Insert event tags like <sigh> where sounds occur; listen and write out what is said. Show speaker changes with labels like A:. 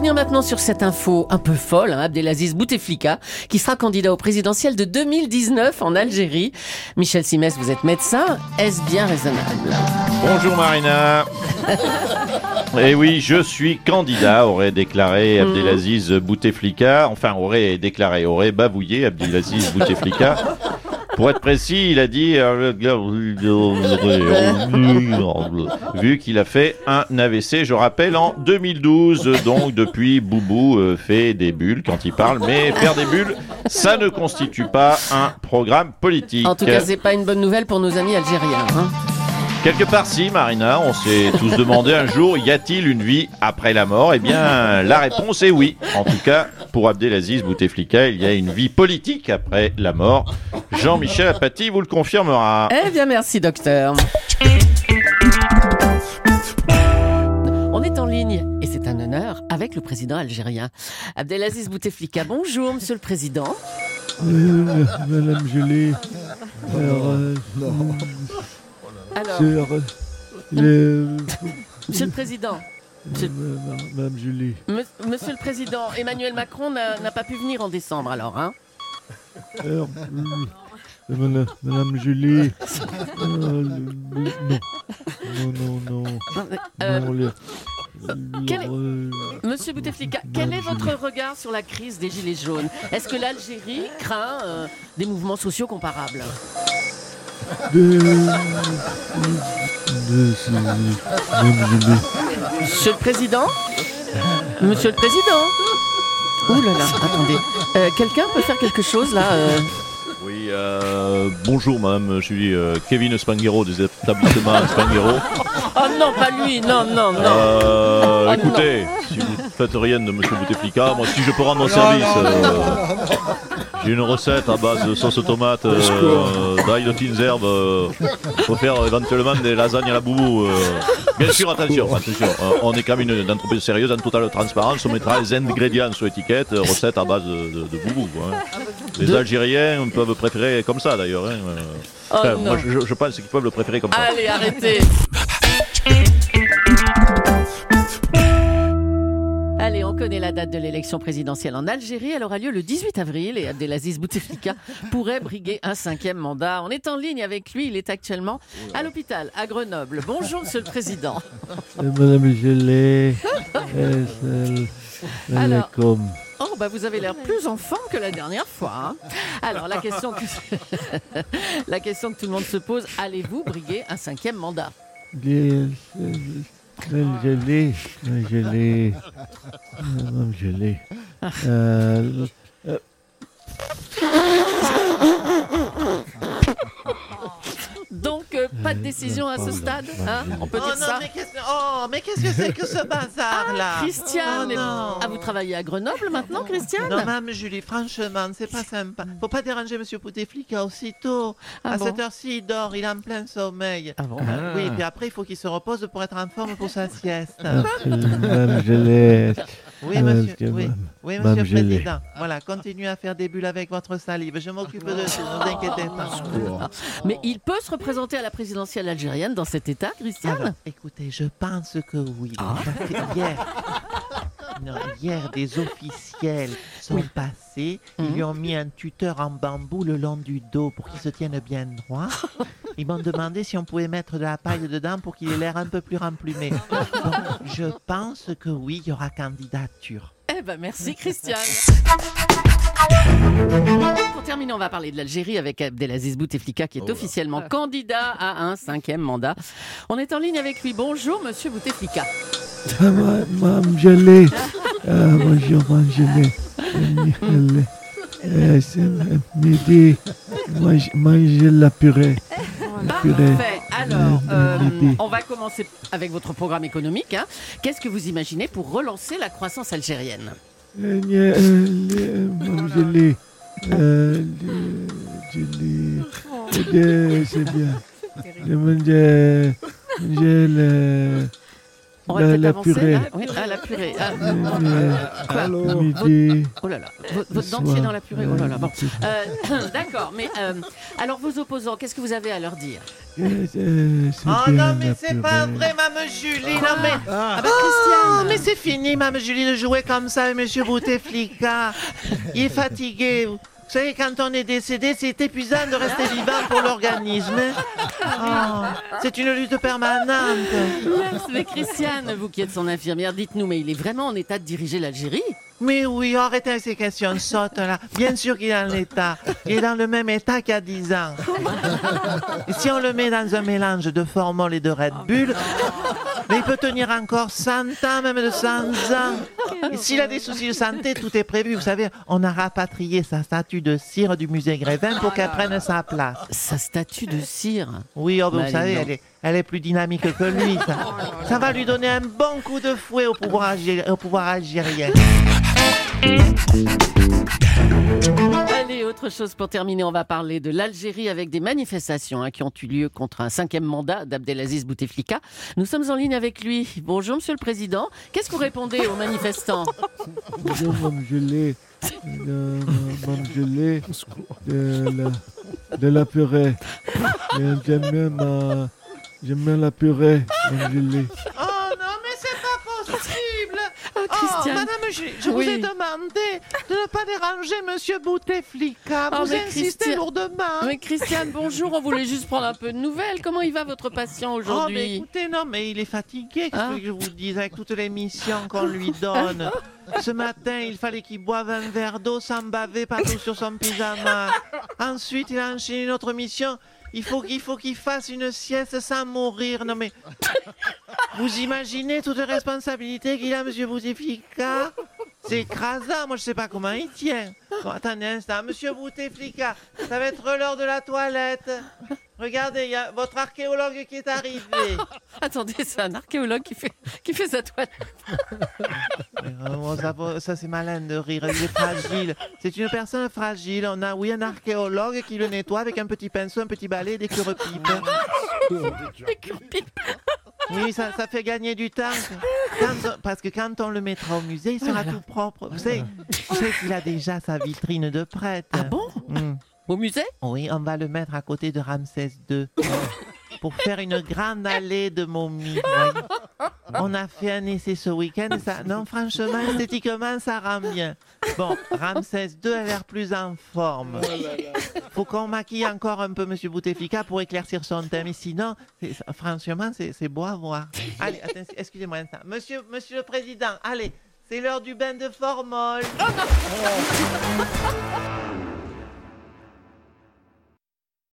A: revenir maintenant sur cette info un peu folle, hein, Abdelaziz Bouteflika, qui sera candidat au présidentiel de 2019 en Algérie. Michel Simès, vous êtes médecin, est-ce bien raisonnable?
B: Bonjour Marina. <laughs> Eh oui, je suis candidat, aurait déclaré
A: Hmm.
B: Abdelaziz Bouteflika. Enfin, aurait déclaré, aurait bavouillé Abdelaziz Bouteflika. <laughs> Pour être précis, il a dit euh, <laughs> vu qu'il a fait un AVC, je rappelle, en 2012. Donc depuis, Boubou euh, fait des bulles quand il parle, mais faire des bulles, ça ne constitue pas un programme politique.
A: En tout cas, c'est pas une bonne nouvelle pour nos amis algériens. hein.
B: Quelque part si, Marina, on s'est tous demandé un jour, y a-t-il une vie après la mort? Eh bien, la réponse est oui. En tout cas, pour Abdelaziz Bouteflika, il y a une vie politique après la mort. Jean-Michel Apathy vous le confirmera.
A: Eh bien, merci, docteur. On est en ligne, et c'est un honneur, avec le président algérien. Abdelaziz Bouteflika, bonjour, monsieur le président.
C: Euh, Madame Gelée, alors, euh,
A: Alors,
C: euh, le-
A: monsieur le président, Monsieur-
C: Madame
A: Mon- monsieur le président, Emmanuel Macron n'a n'a pas pu venir en décembre, alors, hein
C: alors, euh, Madame, Madame Gelée, euh, non, non, non, non,
A: Euh,
C: non,
A: quel est-
C: euh,
A: Monsieur Bouteflika, quel est votre regard sur la crise des Gilets jaunes? Est-ce que l'Algérie craint euh, des mouvements sociaux comparables?
C: De, de,
A: Monsieur le Président? Monsieur le Président? Ouh là là, attendez. Euh, Quelqu'un peut faire quelque chose là euh
B: Oui, euh, bonjour madame, je suis euh, Kevin Spanghero des établissements Spanghero.
A: Oh non, pas lui, non, non, non.
B: Euh,
A: Oh,
B: écoutez, si vous ne faites rien de monsieur Bouteflika, moi si je peux rendre service, euh, j'ai une recette à base de sauce tomate, d'ail de fines herbes, euh, pour faire éventuellement des lasagnes à la boubou. Bien sûr, attention, attention, euh, on est quand même une, une entreprise sérieuse, en totale transparence, on mettra les ingrédients sur l'étiquette, recette à base de, de- de boubou. hein. Les
A: De-
B: Algériens peuvent préférer comme ça d'ailleurs. hein, euh.
A: Oh
B: Enfin, moi je, je pense qu'ils peuvent le préférer comme ça.
A: Allez, arrêtez. Allez, on connaît la date de l'élection présidentielle en Algérie. Elle aura lieu le 18 avril et Abdelaziz Bouteflika <laughs> pourrait briguer un cinquième mandat. On est en ligne avec lui. Il est actuellement à l'hôpital à Grenoble. Bonjour, monsieur le président.
C: euh, Madame Gelée, <laughs> euh, celle- elle est
A: Alors-
C: comme,
A: Oh, bah vous avez l'air plus en forme que la dernière fois. hein. Alors, la question, que... <laughs> la question que tout le monde se pose allez-vous briguer un cinquième mandat?
C: Des- Madame Gelée, Madame Gelée, Madame Gelée, euh, euh,
A: Donc, décision à ce stade hein On peut
D: Oh
A: dire
D: non,
A: ça
D: mais qu'est-ce que, oh, mais qu'est-ce que c'est que ce <laughs> bazar là
A: Christiane,
D: Oh
A: ah, vous travaillez à Grenoble maintenant, Christiane
D: Non, Mme Julie, franchement, c'est pas sympa. Faut pas déranger Monsieur Bouteflika aussitôt.
A: Ah
D: à
A: bon
D: cette heure-ci, il dort, il est en plein sommeil.
A: Ah bon
D: Euh, Oui, puis après, il faut qu'il se repose pour être en forme pour sa sieste.
C: Madame Gelée,
D: Oui,
C: euh,
D: monsieur,
C: que
D: oui, oui, monsieur le. Président. Voilà, continuez à faire des bulles avec votre salive. Je m'occupe de tout, ne vous inquiétez pas.
A: Mais il peut se représenter à la présidentielle algérienne dans cet état, Christiane?
D: Alors, écoutez, je pense que oui.
A: Ah.
D: Parce que hier, non, hier, des officiels sont passés. Ils
A: Mhm.
D: lui ont mis un tuteur en bambou le long du dos pour qu'il se tienne bien droit. <laughs> Ils m'ont demandé si on pouvait mettre de la paille dedans pour qu'il ait l'air un peu plus remplumé. <laughs> Donc, je pense que oui, il y aura candidature.
A: Eh ben merci, Christiane. Pour terminer, on va parler de l'Algérie avec Abdelaziz Bouteflika qui est officiellement candidat à un cinquième mandat. On est en ligne avec lui. Bonjour, monsieur Bouteflika.
C: Ah, ma- Madame Gelée, ah, bonjour euh, c'est midi, mange, mange la purée, la purée.
A: Parfait. Alors, euh, on va commencer avec votre programme économique. hein. Qu'est-ce que vous imaginez pour relancer la croissance algérienne
C: Euh, euh, euh, euh, euh, c'est bien. Je mange, mange le,
A: On va
C: La-
A: peut-être
C: la
A: avancer.
C: purée.
A: Oui, ah, la purée. Ah,
C: Euh,
A: quoi
C: midi.
A: Oh là là, votre, votre dentier
C: soir.
A: dans la purée. Oh là là. Bon.
C: Euh, <coughs>
A: D'accord, mais euh, alors vos opposants, qu'est-ce que vous avez à leur dire
C: euh, euh, c'est
D: Oh non, mais c'est pas vrai, Mme Julie, non mais...
A: Ah bah
D: Oh, mais c'est fini, Mme Julie, de jouer comme ça avec Monsieur Bouteflika. Il est fatigué. Vous savez, quand on est décédé, c'est épuisant de rester vivant pour l'organisme. Oh, <laughs> c'est une lutte permanente.
A: Mais Christiane, vous qui êtes son infirmière, dites-nous, mais il est vraiment en état de diriger l'Algérie?
D: Mais oui, arrêtez avec ces questions sottes là. Bien sûr qu'il est en état. Il est dans le même état qu'il y a 10 ans. Et si on le met dans un mélange de formol et de Red Bull, mais il peut tenir encore 100 ans, même de 100 ans. Et s'il a des soucis de santé, tout est prévu. Vous savez, on a rapatrié sa statue de cire du musée Grévin pour qu'elle prenne sa place.
A: Sa statue de cire.
D: Oui, oh, ben,
A: Bah,
D: vous savez, elle est, elle est plus dynamique que lui. Ça, ça va lui donner un bon coup de fouet au pouvoir, algé- au pouvoir algérien.
A: Allez, autre chose pour terminer, on va parler de l'Algérie avec des manifestations hein, qui ont eu lieu contre un cinquième mandat d'Abdelaziz Bouteflika. Nous sommes en ligne avec lui. Bonjour, Monsieur le Président. Qu'est-ce que vous répondez aux manifestants <laughs>
C: Bonjour, Mme Gelée. Euh, Mme Gelée, de la, de la purée. Euh, J'aime bien, ma- j'aime bien la purée, Mme.
D: Oh non, mais c'est pas possible
A: Oh,
D: Oh, Je, vous ai demandé de ne pas déranger monsieur Bouteflika.
A: Oh,
D: Vous insistez lourdement.
A: Mais Christiane, bonjour, on voulait juste prendre un peu de nouvelles. Comment il va votre patient
D: Oh, mais
A: aujourd'hui
D: écoutez, non, mais il est fatigué, qu'est-ce
A: Ah.
D: que je vous dise, avec toutes les missions qu'on lui donne. <laughs> Ce matin, il fallait qu'il boive un verre d'eau sans baver partout sur son pyjama. Ensuite, il a enchaîné une autre mission. Il faut qu'il faut qu'il fasse une sieste sans mourir. Non mais vous imaginez toutes les responsabilités qu'il a, Monsieur Bouteflika C'est écrasant. Moi, je sais pas comment il tient. Bon, attendez un instant, Monsieur Bouteflika, ça va être l'heure de la toilette. Regardez, il y a votre archéologue qui est arrivé. <laughs>
A: Attendez, c'est un archéologue qui fait, qui fait sa toilette. <laughs>
D: Ça, ça, c'est malin de rire, il est fragile. C'est une personne fragile. On a, oui, un archéologue qui le nettoie avec un petit pinceau, un petit balai et des cure-pipes. Oui, ça, ça fait gagner du temps. Quand parce que quand on le mettra au musée, il sera tout propre. Vous savez, vous savez qu'il a déjà sa vitrine de prêtre.
A: Ah bon?
D: Hmm.
A: Au musée?
D: Oui, on va le mettre à côté de Ramsès II pour faire une grande allée de momies. voyez. On a fait un essai ce week-end. et Ça, non, franchement, esthétiquement, ça rend bien. Bon, Ramsès II a l'air plus en forme. Faut qu'on maquille encore un peu Monsieur Bouteflika pour éclaircir son teint. Mais sinon, franchement, c'est beau à voir. Allez, excusez-moi un instant. Monsieur, monsieur le Président, allez, c'est l'heure du bain de formol. <laughs>